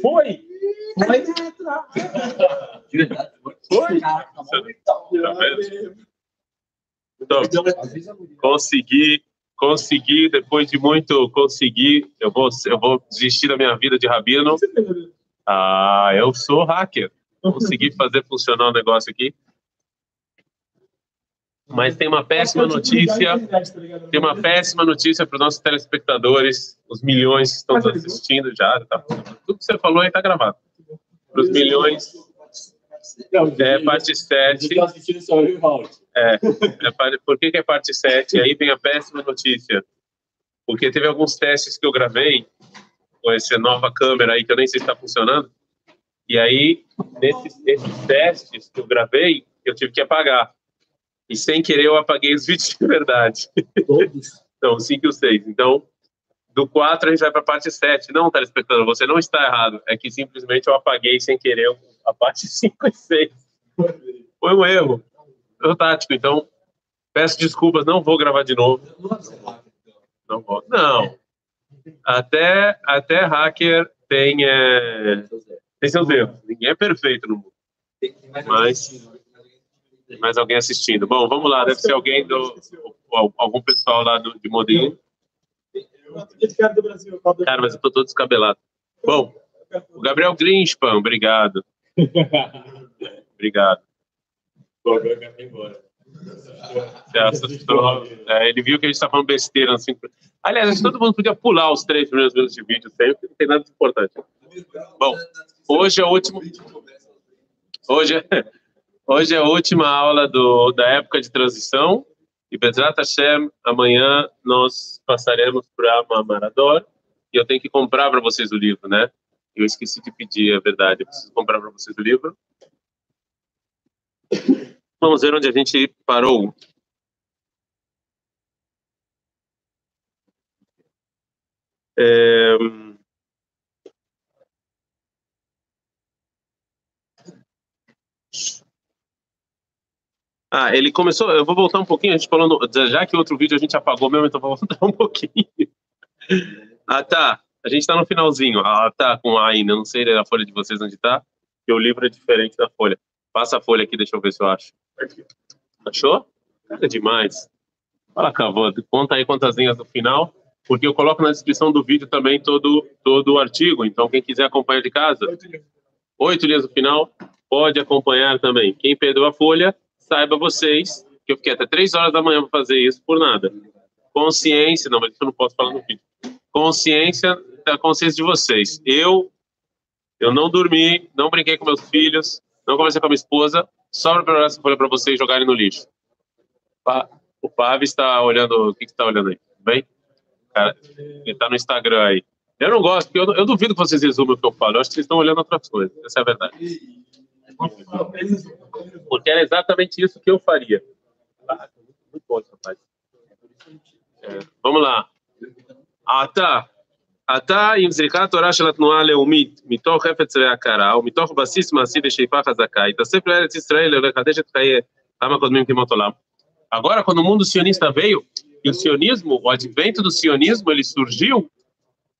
Foi! Vai entrar. De verdade. Foi! Caraca, Tá vendo? Então, guria. consegui, consegui, depois de muito conseguir, eu vou, eu vou desistir da minha vida de rabino. Ah, eu sou hacker. Consegui fazer funcionar o negócio aqui. Mas tem uma péssima notícia. Tem uma péssima notícia para os nossos telespectadores, os milhões que estão nos assistindo já. Tá, tudo que você falou aí está gravado. Para os milhões, é parte 7. Tá. É, é por que, que é parte 7? Aí vem a péssima notícia. Porque teve alguns testes que eu gravei com essa nova câmera aí, que eu nem sei se está funcionando. E aí, nesses, esses testes que eu gravei, eu tive que apagar. E sem querer, eu apaguei os vídeos de verdade. Todos. Então, o 5 e o 6. Então, do 4 a gente vai para a parte 7. Não, telespectador, você não está errado. É que simplesmente eu apaguei sem querer a parte 5 e 6. Foi um erro. Erro tático. Então, peço desculpas, não vou gravar de novo. Não. Não vou. Não. Até, até hacker tem, é, tem seus erros. Ninguém é perfeito no mundo. Mas- Tem mais alguém assistindo. Bom, vamos lá. Deve ser alguém do. Algum pessoal lá do, de Modinho. Cara do Brasil, Fábio. Cara, mas eu tô todo descabelado. Bom, o Gabriel Grinspan, obrigado. Obrigado. Ir embora. Você assustou. É, ele viu que a gente tá falando besteira. Assim. Aliás, acho que todo mundo podia pular os três primeiros minutos de vídeo sempre, não tem nada de importante. Bom, hoje é o último. Hoje é, hoje é a última aula do, da época de transição. E Bezrat Hashem, amanhã nós passaremos para Mamarador. E eu tenho que comprar para vocês o livro, né? Eu esqueci de pedir, é verdade. Eu preciso comprar para vocês o livro. Vamos ver onde a gente parou. É... Ah, ele começou. Eu vou voltar um pouquinho. A gente falou, no- já que outro vídeo a gente apagou mesmo, então vou voltar um pouquinho. Ah, tá. A gente tá no finalzinho. Ah, tá, com A ainda. Não sei ler a folha de vocês onde tá, porque o livro é diferente da folha. Passa a folha aqui, deixa eu ver se eu acho. Achou? Cara, demais. Fala, Cavô, conta aí quantas linhas no final, porque eu coloco na descrição do vídeo também todo, todo o artigo. Então, quem quiser acompanhar de casa, oito linhas no final, pode acompanhar também. Quem perdeu a folha, saiba vocês que eu fiquei até três horas da manhã para fazer isso por nada. Consciência, não, mas isso eu não posso falar no vídeo. Consciência da consciência de vocês. Eu, eu não dormi, não brinquei com meus filhos, não conversei com a minha esposa, só para preparar essa folha para vocês jogarem no lixo. O Pavi está olhando, o que que está olhando aí? Tudo Bem? Cara, ele está no Instagram aí. Eu não gosto, porque eu, eu duvido que vocês resumam o que eu falo. Eu acho que vocês estão olhando outras coisas. Essa é a verdade. Porque era exatamente isso que eu faria. Ah, muito bom esse rapaz. É, vamos lá. עתה, עתה עם זריקת תורה של התנועה הלאומית מתוך חפץ והכרה ומתוך בסיס מעשי ושאיפה חזקה, התאסף לארץ ישראל לחדש את חיי העם הקודמים כמות עולם. Agora, quando o mundo sionista veio, e o sionismo, o advento do sionismo, ele surgiu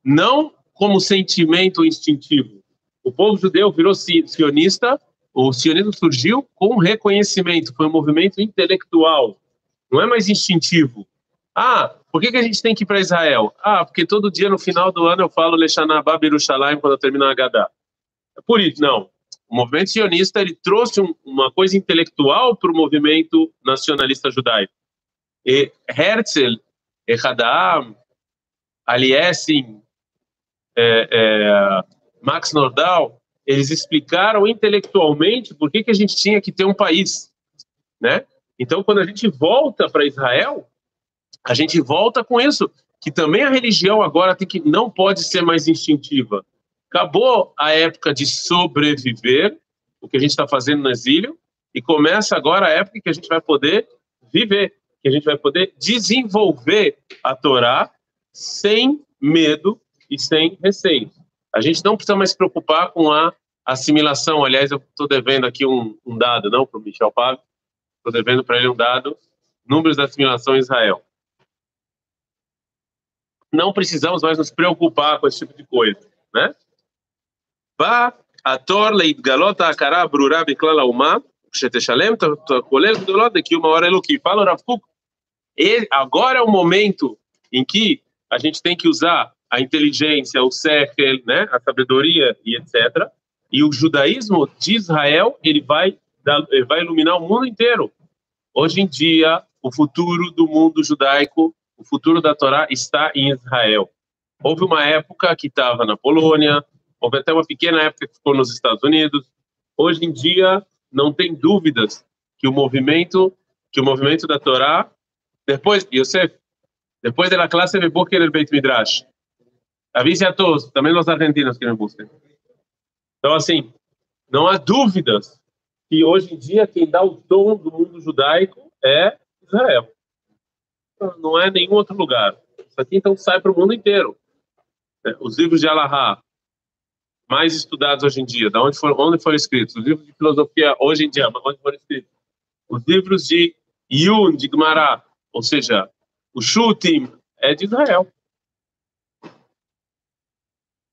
não como sentimento instintivo. O povo judeu virou si- sionista, o sionismo surgiu com reconhecimento, foi um movimento intelectual, não é mais instintivo. Ah, por que, que a gente tem que ir para Israel? Ah, porque todo dia no final do ano eu falo Leshanah Bab Yerushalayim quando eu termino a Haggadah. É por isso, não. O movimento sionista ele trouxe um- uma coisa intelectual para o movimento nacionalista judaico. E Herzl, Echadaam, Aliessin, é, é, Max Nordau, eles explicaram intelectualmente por que, que a gente tinha que ter um país, né? Então, quando a gente volta para Israel, a gente volta com isso, que também a religião agora tem que não pode ser mais instintiva. Acabou a época de sobreviver, o que a gente está fazendo no exílio, e começa agora a época que a gente vai poder viver, que a gente vai poder desenvolver a Torá sem medo e sem receio. A gente não precisa mais se preocupar com a assimilação. Aliás, eu estou devendo aqui um, um dado, não, para o Michel Pave, estou devendo para ele um dado, números da assimilação em Israel não precisamos mais nos preocupar com esse tipo de coisa, né? בא התור להתגלות ההכרה הברורה בכלל האומה, שתשלם את הכולל גדולות לקיום האור אלוקי. Fala o Rav Kuk, e- agora é o momento em que a gente tem que usar a inteligência, o sechel, né, a sabedoria e etc. E o judaísmo de Israel, ele vai, ele vai iluminar o mundo inteiro. Hoje em dia, o futuro do mundo judaico, o futuro da Torá está em Israel. Houve uma época que estava na Polônia, houve até uma pequena época que ficou nos Estados Unidos. Hoje em dia, não tem dúvidas que o movimento, que o movimento da Torá, depois, Yosef, depois da classe de Boker Beit Midrash, avise a todos, também os argentinos que me busquem. Então, assim, não há dúvidas que hoje em dia quem dá o tom do mundo judaico é Israel. Não é nenhum outro lugar. Isso aqui então sai para o mundo inteiro. É, Os livros de Alahá mais estudados hoje em dia, da onde foram, onde foram escritos? Os livros de filosofia hoje em dia, onde foram escritos? Os livros de Yun, de Gemara, ou seja, o Shutim é de Israel.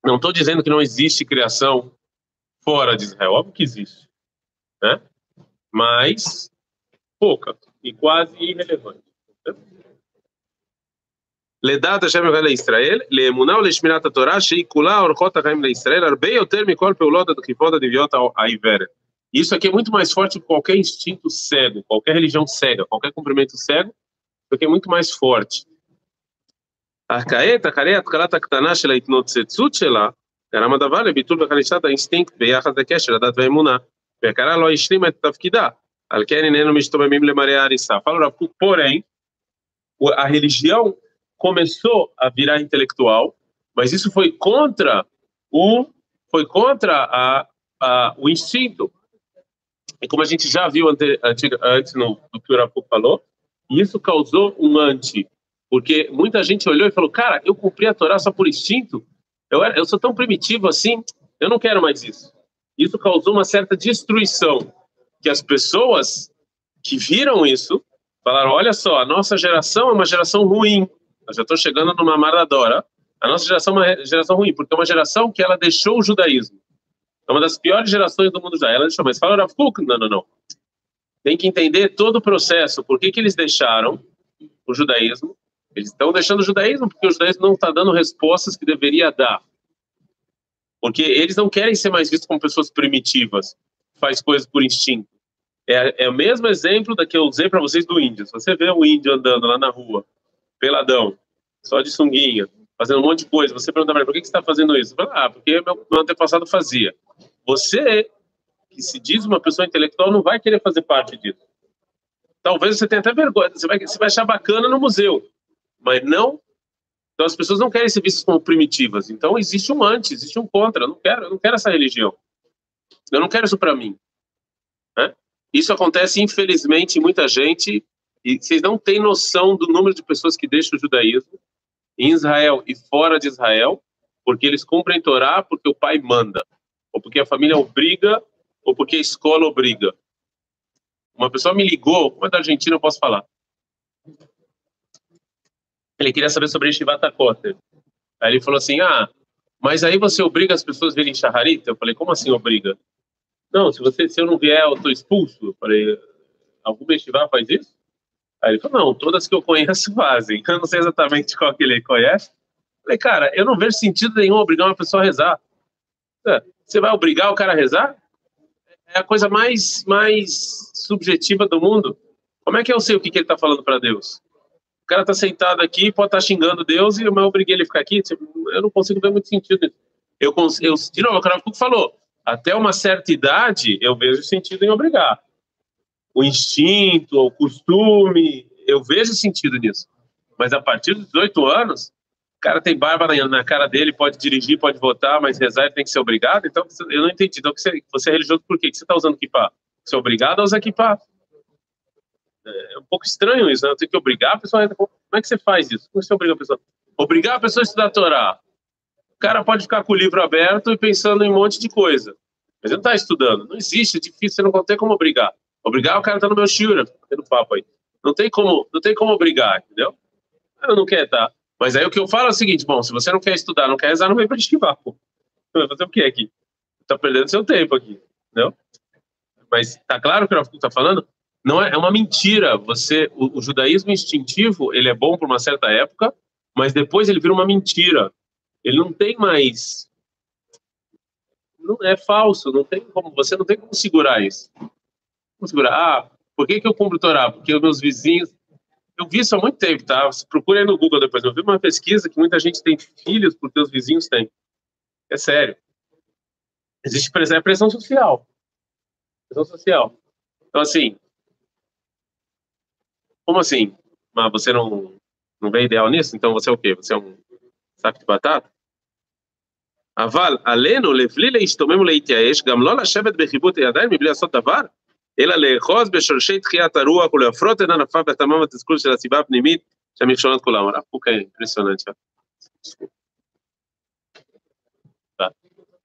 Não estou dizendo que não existe criação fora de Israel, óbvio que existe, né? Mas pouca e quase irrelevante. לדעת השם יוכל לישראל, לאמונה ולשמירת התורה, שהיא כולה אורחות החיים לישראל, הרבה יותר מכל פעולות הדחיפות הדביות העיוורת. Isso aqui é muito mais forte que qualquer instinto cego, qualquer religião cega, qualquer cumprimento cego, isso aqui é muito mais forte. אך כעת, אחרי התחלת הקטנה של ההתנוצצות שלה, גרם הדבר לביטול וחלישת האינסטינקט ביחס לקשר הדת והאמונה, והכרה לא השלימה את תפקידה, על כן איננו משתוממים למראה ההריסה. Fala o Rav Kuk, porém, o- a religião começou a virar intelectual, mas isso foi contra o foi contra a, a, o instinto. E como a gente já viu ante, antiga- antes no, do que o Rav Kuk falou, isso causou um anti, porque muita gente olhou e falou: "Cara, eu cumpri a Torá só por instinto. Eu era, eu sou tão primitivo assim, eu não quero mais isso". Isso causou uma certa destruição, que as pessoas que viram isso falaram: "Olha só, a nossa geração é uma geração ruim. Eu já estou chegando numa maradora. A nossa geração é uma geração ruim, porque é uma geração que ela deixou o judaísmo. É uma das piores gerações do mundo já. Ela deixou, mas fala Rav Kuk, não, não, não. Tem que entender todo o processo. Por que, que eles deixaram o judaísmo? Eles estão deixando o judaísmo porque o judaísmo não está dando respostas que deveria dar. Porque eles não querem ser mais vistos como pessoas primitivas, faz coisas por instinto. É, é o mesmo exemplo da que eu usei para vocês do índio. Se você vê um índio andando lá na rua, peladão, só de sunguinha, fazendo um monte de coisa, você pergunta para ele, por que você está fazendo isso? Fala, ah, porque meu, meu antepassado fazia. Você, que se diz uma pessoa intelectual, não vai querer fazer parte disso. Talvez você tenha até vergonha, você vai, você vai achar bacana no museu, mas não. Então as pessoas não querem ser vistas como primitivas. Então existe um antes, existe um contra. Eu não quero, eu não quero essa religião. Eu não quero isso para mim. Né? Isso acontece, infelizmente, em muita gente, e vocês não têm noção do número de pessoas que deixam o judaísmo em Israel e fora de Israel, porque eles cumprem Torá porque o pai manda, ou porque a família obriga, ou porque a escola obriga. Uma pessoa me ligou, é da Argentina, eu posso falar. Ele queria saber sobre Shivata Kotter. Aí ele falou assim, ah, mas aí você obriga as pessoas a virem Shaharit? Eu falei, como assim obriga? Não, se, você, se eu não vier, eu estou expulso. Eu falei, algum Yeshiva faz isso? Aí ele falou, não, todas que eu conheço fazem. Eu não sei exatamente qual que ele conhece. Eu falei, cara, eu não vejo sentido nenhum obrigar uma pessoa a rezar. É, Você vai obrigar o cara a rezar? É a coisa mais, mais subjetiva do mundo. Como é que eu sei o que, que ele está falando para Deus? O cara está sentado aqui, pode estar tá xingando Deus e eu obriguei ele a ficar aqui. Tipo, Eu não consigo ver muito sentido nisso. Eu, eu, de novo, o cara falou, até uma certa idade eu vejo sentido em obrigar. O instinto, o costume, eu vejo sentido nisso. Mas a partir dos 18 anos, o cara tem barba na, cara dele, pode dirigir, pode votar, mas rezar tem que ser obrigado. Então, eu não entendi. Então, você, você é religioso por quê? Que você está usando kippah? Você é obrigado a usar kippah. É um pouco estranho isso, né? Eu tenho que obrigar a pessoa. Como é que você faz isso? Como você obriga a pessoa? Obrigar a pessoa a estudar a Torá. O cara pode ficar com o livro aberto e pensando em um monte de coisa. Mas ele não está estudando. Não existe, é difícil, você não tem como obrigar. Obrigar o cara tá no meu shiura, tendo papo aí. Não tem como, não tem como obrigar, entendeu? Ela não quer, tá? Mas aí o que eu falo é o seguinte, bom, se você não quer estudar, não quer rezar, não vem para estivar, pô. Vai fazer o que aqui? está perdendo seu tempo aqui, não? Mas tá claro o que o Rav está falando? Não é, é uma mentira. Você, o, o judaísmo instintivo, ele é bom por uma certa época, mas depois ele vira uma mentira. Ele não tem mais não é falso, não tem como, você não tem como segurar isso. Como segurar? Ah, por que, que eu cumpro Torá? Porque os meus vizinhos. Eu vi isso há muito tempo, tá? Procure aí no Google depois. Eu vi uma pesquisa que muita gente tem filhos porque os vizinhos têm. É sério. Existe pressão, é pressão social. Pressão social. Então, assim. Como assim? Mas você não, não vê ideal nisso? Então você é o quê? Você é um saco de batata? אבל עלינו, לבלי להשתומם ולהתייאש, גם לא לשבת בחיבוט הידיים מבלי לעשות דבר, אלא לאחוז בשורשי תחיית הרוח ולהפרות את ענפיו בתמם התסכול של הסיבה הפנימית שהמכשונות כולם. הרב קוק é impressionante.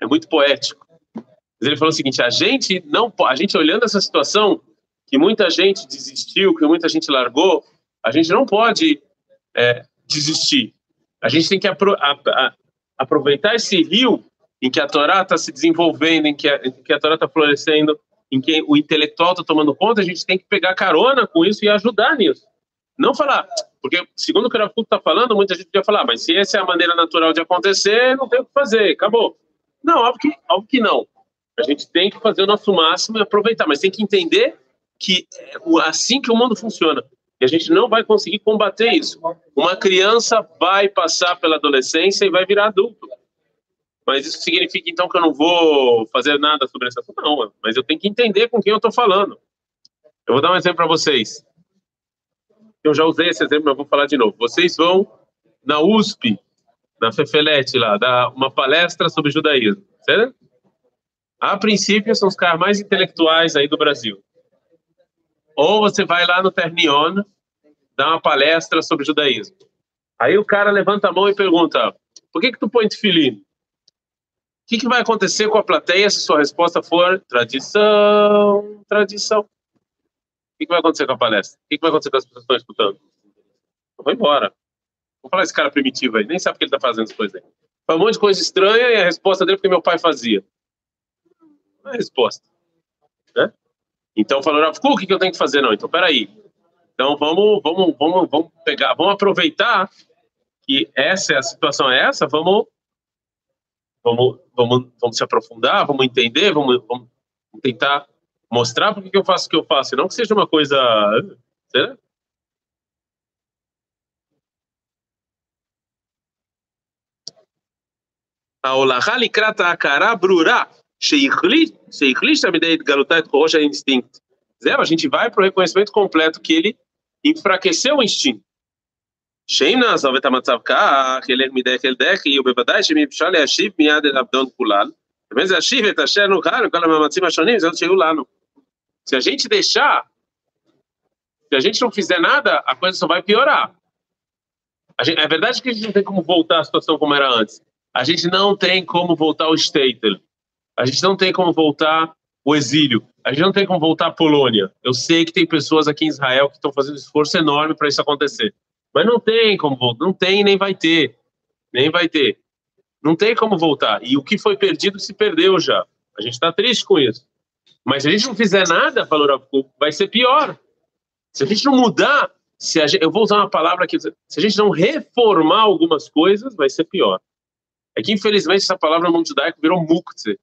É muito poético. Mas ele falou o seguinte: a gente não, a gente olhando essa situação que muita gente desistiu, que muita gente largou, a gente não pode é, desistir. A gente tem que apro a, a, aproveitar esse rio em que a Torá está se desenvolvendo, em que a, em que a Torá está florescendo, em que o intelectual está tomando conta, a gente tem que pegar carona com isso e ajudar nisso. Não falar, porque segundo o que o Rafuto está falando, muita gente podia falar, mas se essa é a maneira natural de acontecer, não tem o que fazer, acabou. Não, óbvio que, óbvio que não. A gente tem que fazer o nosso máximo e aproveitar, mas tem que entender que assim que o mundo funciona. E a gente não vai conseguir combater isso. Uma criança vai passar pela adolescência e vai virar adulto. Mas isso significa então que eu não vou fazer nada sobre essa coisa? Não, mas eu tenho que entender com quem eu estou falando. Eu vou dar um exemplo para vocês. Eu já usei esse exemplo, mas vou falar de novo. Vocês vão na USP, na Fefelete lá, dar uma palestra sobre judaísmo, certo? A princípio, são os caras mais intelectuais aí do Brasil. Ou você vai lá no Ternion, dar uma palestra sobre judaísmo. Aí o cara levanta a mão e pergunta: por que que tu põe tefilim? O que, que vai acontecer com a plateia se sua resposta for tradição, tradição? O que, que vai acontecer com a palestra? O que, que vai acontecer com as pessoas que estão escutando? Eu vou embora. Vou falar esse cara primitivo aí, nem sabe o que ele está fazendo coisas aí. Foi um monte de coisa estranha e a resposta dele é porque meu pai fazia. Não é a resposta. Né? Então falou, Rav Kuk, o que eu tenho que fazer? Não, então peraí. Então vamos, vamos, vamos, vamos pegar, vamos aproveitar que essa é a situação é essa, vamos, vamos, vamos, vamos se aprofundar, vamos entender, vamos, vamos tentar mostrar porque que eu faço o que eu faço, não que seja uma coisa, né? será? A olahá likrata akara brura. ברורה שהחליש תלמידי התגלותה את כוחו של האינסטינקט. זהו, a gente vai para o reconhecimento completo que ele enfraqueceu o instinto. שאם נעזוב את המצב כך, ילך מדרך אל דחי, ובוודאי שאם אפשר להשיב מיד אל עבדון כולל, também זה להשיב את אשר נוכל עם כל המאמצים השונים, זאת שיהיו לנו. Se a gente deixar, se a gente não fizer nada, a coisa só vai piorar. Gente, é verdade que a gente não tem como voltar à situação como era antes. A gente não tem como voltar ao Statel. A gente não tem como voltar o exílio. A gente não tem como voltar à Polônia. Eu sei que tem pessoas aqui em Israel que estão fazendo esforço enorme para isso acontecer. Mas não tem como voltar. Não tem nem vai ter. Nem vai ter. Não tem como voltar. E o que foi perdido se perdeu já. A gente está triste com isso. Mas se a gente não fizer nada, falou vai ser pior. Se a gente não mudar, se gente, eu vou usar uma palavra aqui, se a gente não reformar algumas coisas, vai ser pior. É que infelizmente essa palavra no mundo judaico virou muktzeh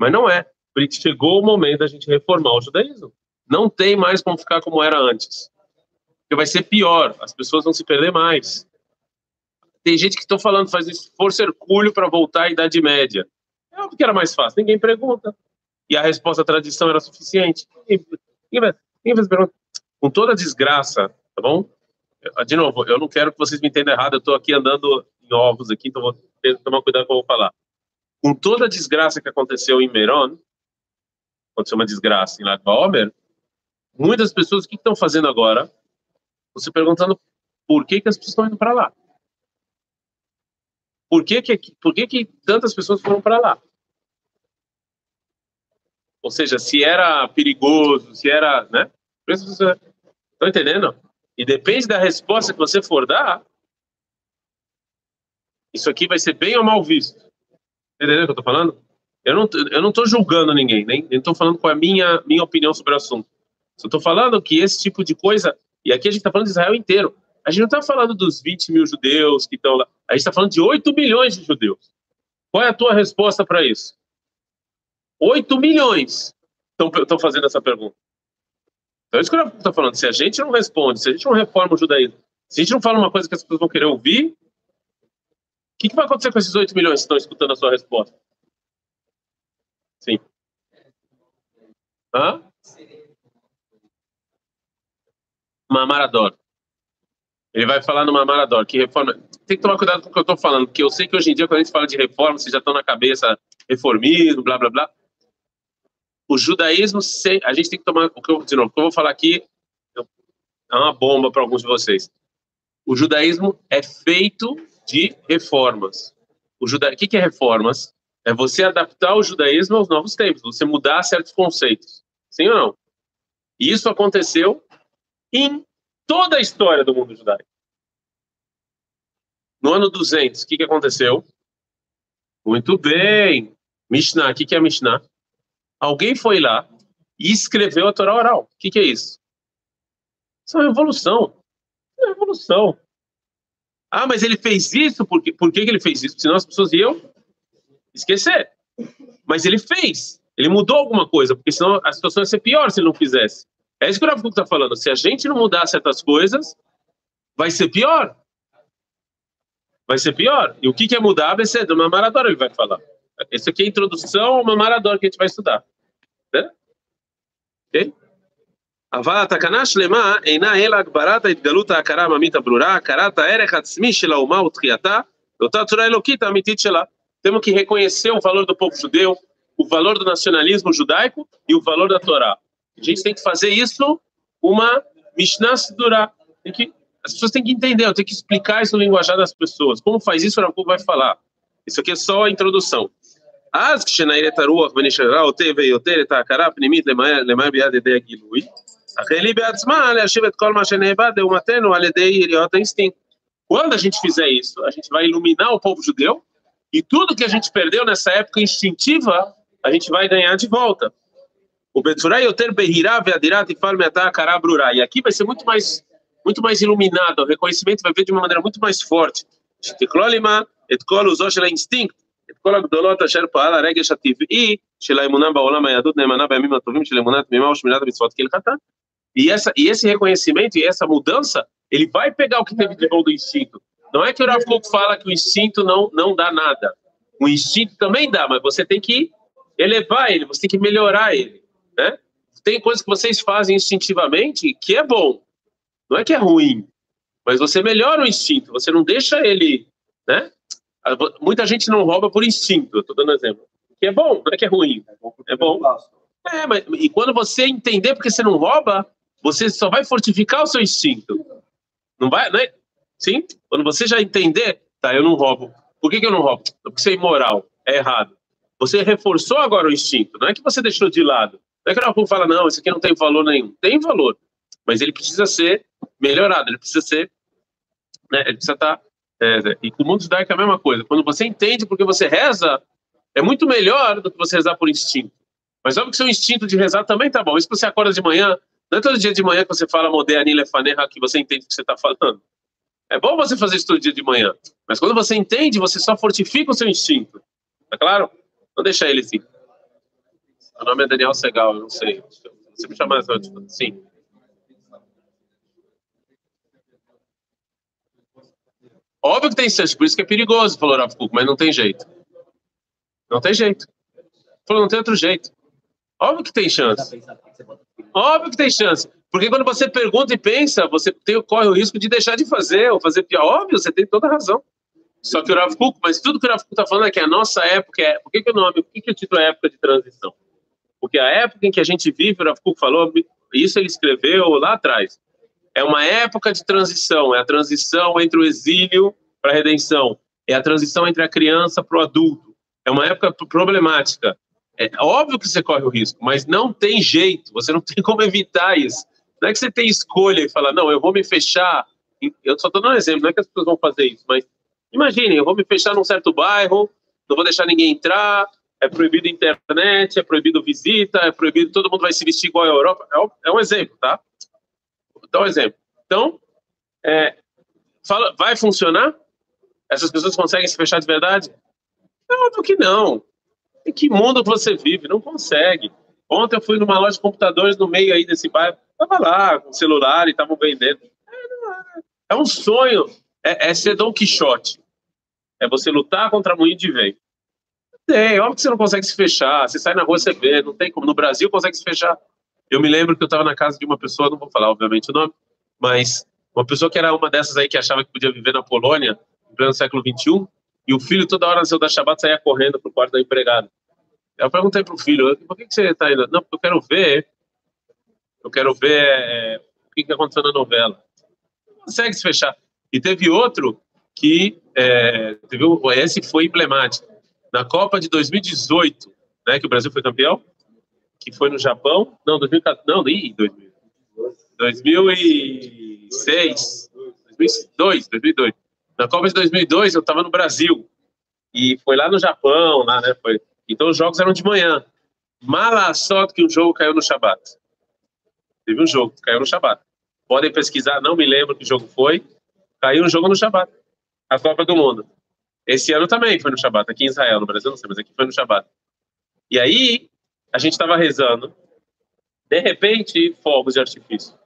mas não é. Porque chegou o momento da gente reformar o judaísmo. Não tem mais como ficar como era antes. Porque vai ser pior, as pessoas vão se perder mais. Tem gente que estão falando, faz esforço hercúleo para voltar à Idade Média. É óbvio que era mais fácil, ninguém pergunta. E a resposta à tradição era suficiente. Ninguém, ninguém, faz pergunta. Com toda a desgraça, tá bom? De novo, eu não quero que vocês me entendam errado, eu estou aqui andando em ovos aqui, então vou ter que tomar cuidado com o que eu vou falar com toda a desgraça que aconteceu em Meron, aconteceu uma desgraça em Lag Baomer, muitas pessoas, o que estão fazendo agora? Você perguntando por que, que as pessoas estão indo para lá. Por que que, por que que tantas pessoas foram para lá? Ou seja, se era perigoso, se era, né? Estão entendendo? E depende da resposta que você for dar, isso aqui vai ser bem ou mal visto. Entendeu o que eu tô falando? Eu não, eu não tô julgando ninguém, nem estou falando qual é a minha, minha opinião sobre o assunto. Só estou falando que esse tipo de coisa, e aqui a gente está falando de Israel inteiro, a gente não está falando dos 20 mil judeus que estão lá, a gente está falando de 8 milhões de judeus. Qual é a tua resposta para isso? 8 milhões estão fazendo essa pergunta. Então é isso que o está falando. Se a gente não responde, se a gente não reforma o judaísmo, se a gente não fala uma coisa que as pessoas vão querer ouvir, que, que vai acontecer com esses 8 milhões que estão escutando a sua resposta? Sim. Hã? Mamarador. Ele vai falar no Mamarador, que reforma. Tem que tomar cuidado com o que eu estou falando, porque eu sei que hoje em dia, quando a gente fala de reforma, vocês já estão na cabeça reformismo, blá blá blá. O judaísmo, a gente tem que tomar. O que eu, de novo, o que eu vou falar aqui é uma bomba para alguns de vocês. O judaísmo é feito de reformas. O, juda... o que é reformas? É você adaptar o judaísmo aos novos tempos, você mudar certos conceitos. Sim ou não? E isso aconteceu em toda a história do mundo judaico. No ano 200, o que, que aconteceu? Muito bem. Mishnah, o que, que é Mishnah? Alguém foi lá e escreveu a Torá oral. O que, que é isso? Isso é uma revolução. É uma revolução. Ah, mas ele fez isso? Por, quê? Por que, que ele fez isso? Senão as pessoas iam esquecer. Mas ele fez. Ele mudou alguma coisa, porque senão a situação ia ser pior se ele não fizesse. É isso que o Rav está falando. Se a gente não mudar certas coisas, vai ser pior. Vai ser pior. E o que, que é mudar? Vai ser uma maradora, ele vai falar. Isso aqui é a introdução a uma maradora que a gente vai estudar. Né? Ok? אבל התקנה שלמה אינה אלא הגברת ההתגלות ההכרה העממית הברורה, הכרת הערך העצמי של האומה ותחייתה, לאותה צורה אלוקית האמיתית שלה. Temos que reconhecer o valor do povo judeu, o valor do nacionalismo judaico e o valor da Torá. A gente tem que fazer isso uma Mishnah Sidurah. Que, as pessoas têm que entender, eu tenho que explicar isso no linguajar das pessoas. Como faz isso, o Rav vai falar. Isso aqui é só a introdução. אז כשנעיר את הרוח ונשארה אותה ויותר את ההכרה הפנימית למהר ביד ידי הגילוי, החל היא בעצמה להשיב את כל מה שנאבד לאומתנו על ידי יריעות האינסטינקט. Quando a gente fizer isso, a gente vai iluminar o povo judeu e tudo que a gente perdeu nessa época instintiva, a gente vai ganhar de volta. O Betzurai Yoter Behirá Veadirat Ifal Meatá Akará Brurá. E aqui vai ser muito mais, muito mais iluminado, o reconhecimento vai vir de uma maneira muito mais forte. שתכלול את כל עוזו של האינסטינקט, את כל הגדולות אשר פעל הרגש הטבעי של האמונה בעולם היהדות נאמנה בימים הטובים של אמונה תמימה ושמילת המצוות כהלכתה. E, essa, e esse reconhecimento e essa mudança, ele vai pegar o que teve de bom do instinto. Não é que o Rav fala que o instinto não, não dá nada. O instinto também dá, mas você tem que elevar ele, você tem que melhorar ele. Né? Tem coisas que vocês fazem instintivamente que é bom, não é que é ruim, mas você melhora o instinto, você não deixa ele. Né? Muita gente não rouba por instinto, estou dando exemplo. Que é bom, não é que é ruim. É bom. É, mas, e quando você entender porque você não rouba, você só vai fortificar o seu instinto. Não vai, né? Sim? Quando você já entender, tá, eu não roubo. Por que, que eu não roubo? Porque isso é imoral, é errado. Você reforçou agora o instinto, não é que você deixou de lado. Não é que o povo fala, não, isso aqui não tem valor nenhum. Tem valor, mas ele precisa ser melhorado, ele precisa ser, né, ele precisa estar, tá, é, e com o mundo judaico é a mesma coisa. Quando você entende porque você reza, é muito melhor do que você rezar por instinto. Mas óbvio que seu instinto de rezar também tá bom. Isso que você acorda de manhã, não é todo dia de manhã que você fala Modéani Lefaneha que você entende o que você está falando. É bom você fazer isso todo dia de manhã. Mas quando você entende, você só fortifica o seu instinto. Tá claro? Não deixa ele assim. Meu nome é Daniel Segal, eu não sei. Você me chama Sim. Óbvio que tem chance, por isso que é perigoso, falou Rav mas não tem jeito. Não tem jeito. Falou, não tem outro jeito. Óbvio que tem chance. Óbvio que tem chance. Porque quando você pergunta e pensa, você tem, corre o risco de deixar de fazer ou fazer pior. Óbvio, você tem toda a razão. Só que o Rav Kuk, mas tudo que o Rav Kuk está falando é que a nossa época é. Por que, que o nome, por que, que o título é época de transição? Porque a época em que a gente vive, o Rav Kuk falou, isso ele escreveu lá atrás. É uma época de transição, é a transição entre o exílio para a redenção, é a transição entre a criança para o adulto. É uma época problemática. É óbvio que você corre o risco, mas não tem jeito, você não tem como evitar isso. Não é que você tem escolha e fala, não, eu vou me fechar. Eu só estou dando um exemplo, não é que as pessoas vão fazer isso, mas imaginem, eu vou me fechar num certo bairro, não vou deixar ninguém entrar, é proibido internet, é proibido visita, é proibido, todo mundo vai se vestir igual a Europa. É é um exemplo, tá? Vou dar um exemplo. Então, é, fala, vai funcionar? Essas pessoas conseguem se fechar de verdade? É óbvio que não. Em que mundo você vive? Não consegue. Ontem eu fui numa loja de computadores no meio aí desse bairro, tava lá com celular e estavam vendendo. É, é um sonho, é, é, ser Dom Quixote. É você lutar contra moinho de vento. Tem, óbvio que você não consegue se fechar. Você sai na rua, você vê, não tem como. No Brasil consegue se fechar. Eu me lembro que eu estava na casa de uma pessoa, não vou falar obviamente o nome, mas uma pessoa que era uma dessas aí que achava que podia viver na Polônia, no século XXI, e o filho toda hora, no da Shabbat, saía correndo pro quarto da empregada. Eu perguntei pro filho, por que, que você está indo? Não, porque eu quero ver, eu quero ver é, o que, que aconteceu na novela. Não consegue se fechar. E teve outro que, é, teve, esse foi emblemático. Na Copa de 2018, né, que o Brasil foi campeão, que foi no Japão, não, 2014, não, nem 2000, 2006, 2002, 2002. Na Copa de 2002 eu estava no Brasil e foi lá no Japão, lá, né, foi então os jogos eram de manhã. Mala sorte que o jogo caiu no Shabat. Teve um jogo, caiu no Shabat. Podem pesquisar, não me lembro que jogo foi. Caiu um jogo no Shabat. A Copa do Mundo. Esse ano também foi no Shabat, aqui em Israel, no Brasil não sei, mas aqui foi no Shabat. E aí, a gente estava rezando. De repente, fogos de artifício.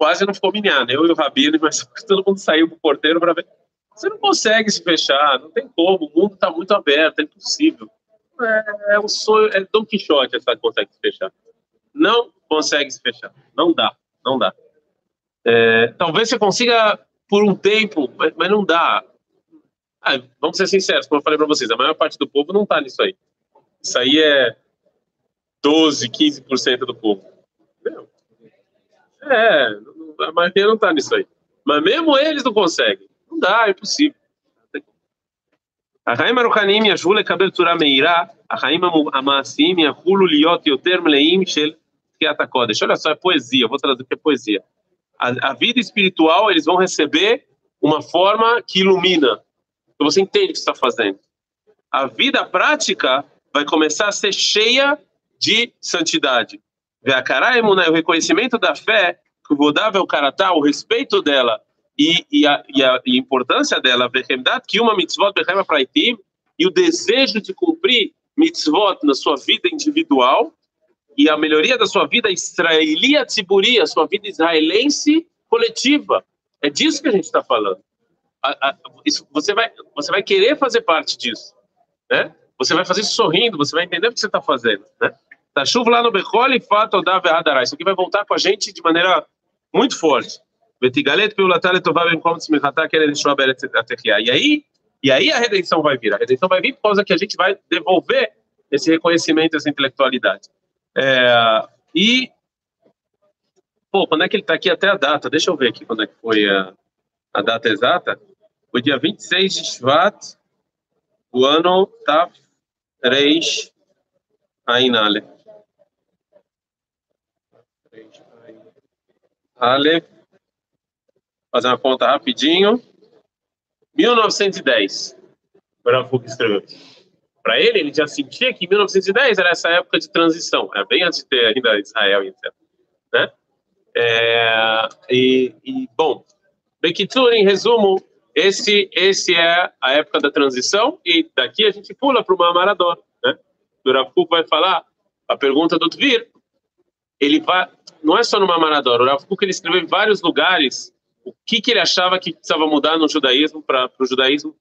Quase não ficou minhado, eu e o Rabino, mas todo mundo saiu pro porteiro para ver. Você não consegue se fechar, não tem como, o mundo está muito aberto, é impossível. É, é um sonho, é Don Quixote essa consegue se fechar. Não consegue se fechar, não dá, não dá. É, talvez você consiga por um tempo, mas, mas não dá. Ah, vamos ser sinceros, como eu falei para vocês, a maior parte do povo não está nisso aí. Isso aí é 12, 15% do povo. É, a maioria não está nisso aí. Mas mesmo eles não conseguem. Não dá, é impossível. החיים הרוחניים ישבו לקבל צורה מהירה, החיים המעשיים יחולו להיות יותר מלאים של תחיית הקודש. Olha só, é poesia, vou traduzir que é poesia. A, a, vida espiritual, eles vão receber uma forma que ilumina. Então você entende o que está fazendo. A vida prática vai começar a ser cheia de santidade. O reconhecimento da fé, que o Karatá, o respeito dela e, e, a, e a importância dela, que uma mitzvot praitim, e o desejo de cumprir mitzvot na sua vida individual e a melhoria da sua vida israelia tziburia, sua vida israelense coletiva. É disso que a gente está falando. A, a, isso, você, vai, você vai querer fazer parte disso. Né? Você vai fazer isso sorrindo, você vai entender o que você está fazendo. Né? tá chuva lá no Bechol e Fato da Vehadará. Isso aqui vai voltar com a gente de maneira muito forte. Betigalet pelo Natale tovar bem como se Vetigalet Piulatar Letová Bemkom Tzmichatá Kerelishua Beret Atechiá. E aí, e aí a redenção vai vir. A redenção vai vir por causa que a gente vai devolver esse reconhecimento, essa intelectualidade. É, e, pô, quando é que ele está aqui até a data? Deixa eu ver aqui quando é que foi a, a data exata. Foi dia 26 de Shvat, o ano tá Tav Reish Ainalef. Aleph fazer uma conta rapidinho. 1910, o Rav escreveu. Para ele, ele já sentia que 1910 era essa época de transição, era bem antes de ter ainda Israel etc. Né? É, e, e, bom, Bekitur, em resumo, esse, esse é a época da transição e daqui a gente pula para uma maratona. Né? Rav vai falar a pergunta do Tvir, ele vai, não é só numa maratona, o Rav ele escreveu em vários lugares o que, que ele achava que precisava mudar no judaísmo para o judaísmo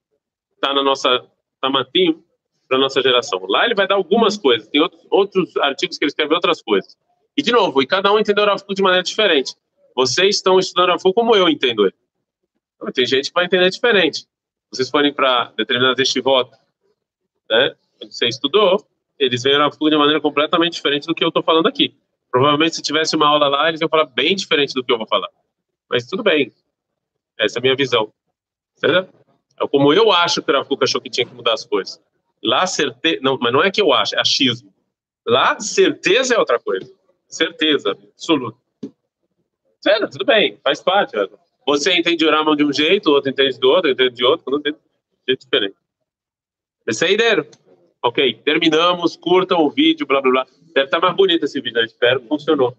estar tá na nossa tamatim tá para nossa geração. Lá ele vai dar algumas coisas, tem outros, outros artigos que ele escreve outras coisas. E de novo, e cada um entendeu o Rav de maneira diferente. Vocês estão estudando Rav como eu entendo ele. Então, tem gente que vai entender diferente. Vocês forem para determinadas estivot, né? Você estudou, eles veem o Rav de maneira completamente diferente do que eu estou falando aqui. Provavelmente se tivesse uma aula lá, eles iam falar bem diferente do que eu vou falar. Mas tudo bem. Essa é a minha visão. Certo? É como eu acho que o Rav achou que tinha que mudar as coisas. Lá, certeza. Não, mas não é que eu acho, é achismo. Lá, certeza é outra coisa. Certeza, absoluta. Certo? Tudo bem, faz parte. Você entende o Ramon de um jeito, o outro entende do outro, entende de outro, não de jeito diferente. Esse é ideia. Ok, terminamos. Curtam o vídeo, blá blá blá. Deve estar mais bonito esse vídeo, eu espero. Funcionou.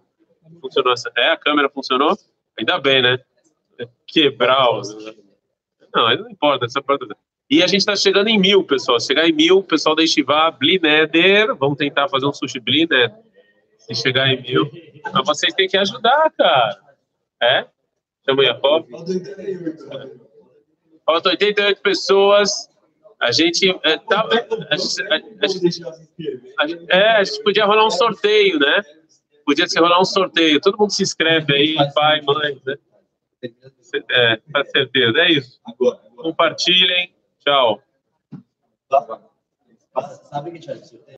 Funcionou essa. É, a câmera funcionou? Ainda bem, né? Quebrar. o- Não, não importa. Essa parte... E a gente está chegando em mil, pessoal. Chegar em mil, pessoal da Estivá, Blineder, vamos tentar fazer um sushi Blineder. Se chegar em mil. Mas vocês têm que ajudar, cara. É? Chama Jacob. Faltam 88 pessoas. A gente. É, tá, a, a- a é, a gente podia rolar um sorteio, né? Podia se rolar um sorteio. Todo mundo se inscreve aí, pai, mãe, né? É, com certeza. É isso. Compartilhem. Tchau.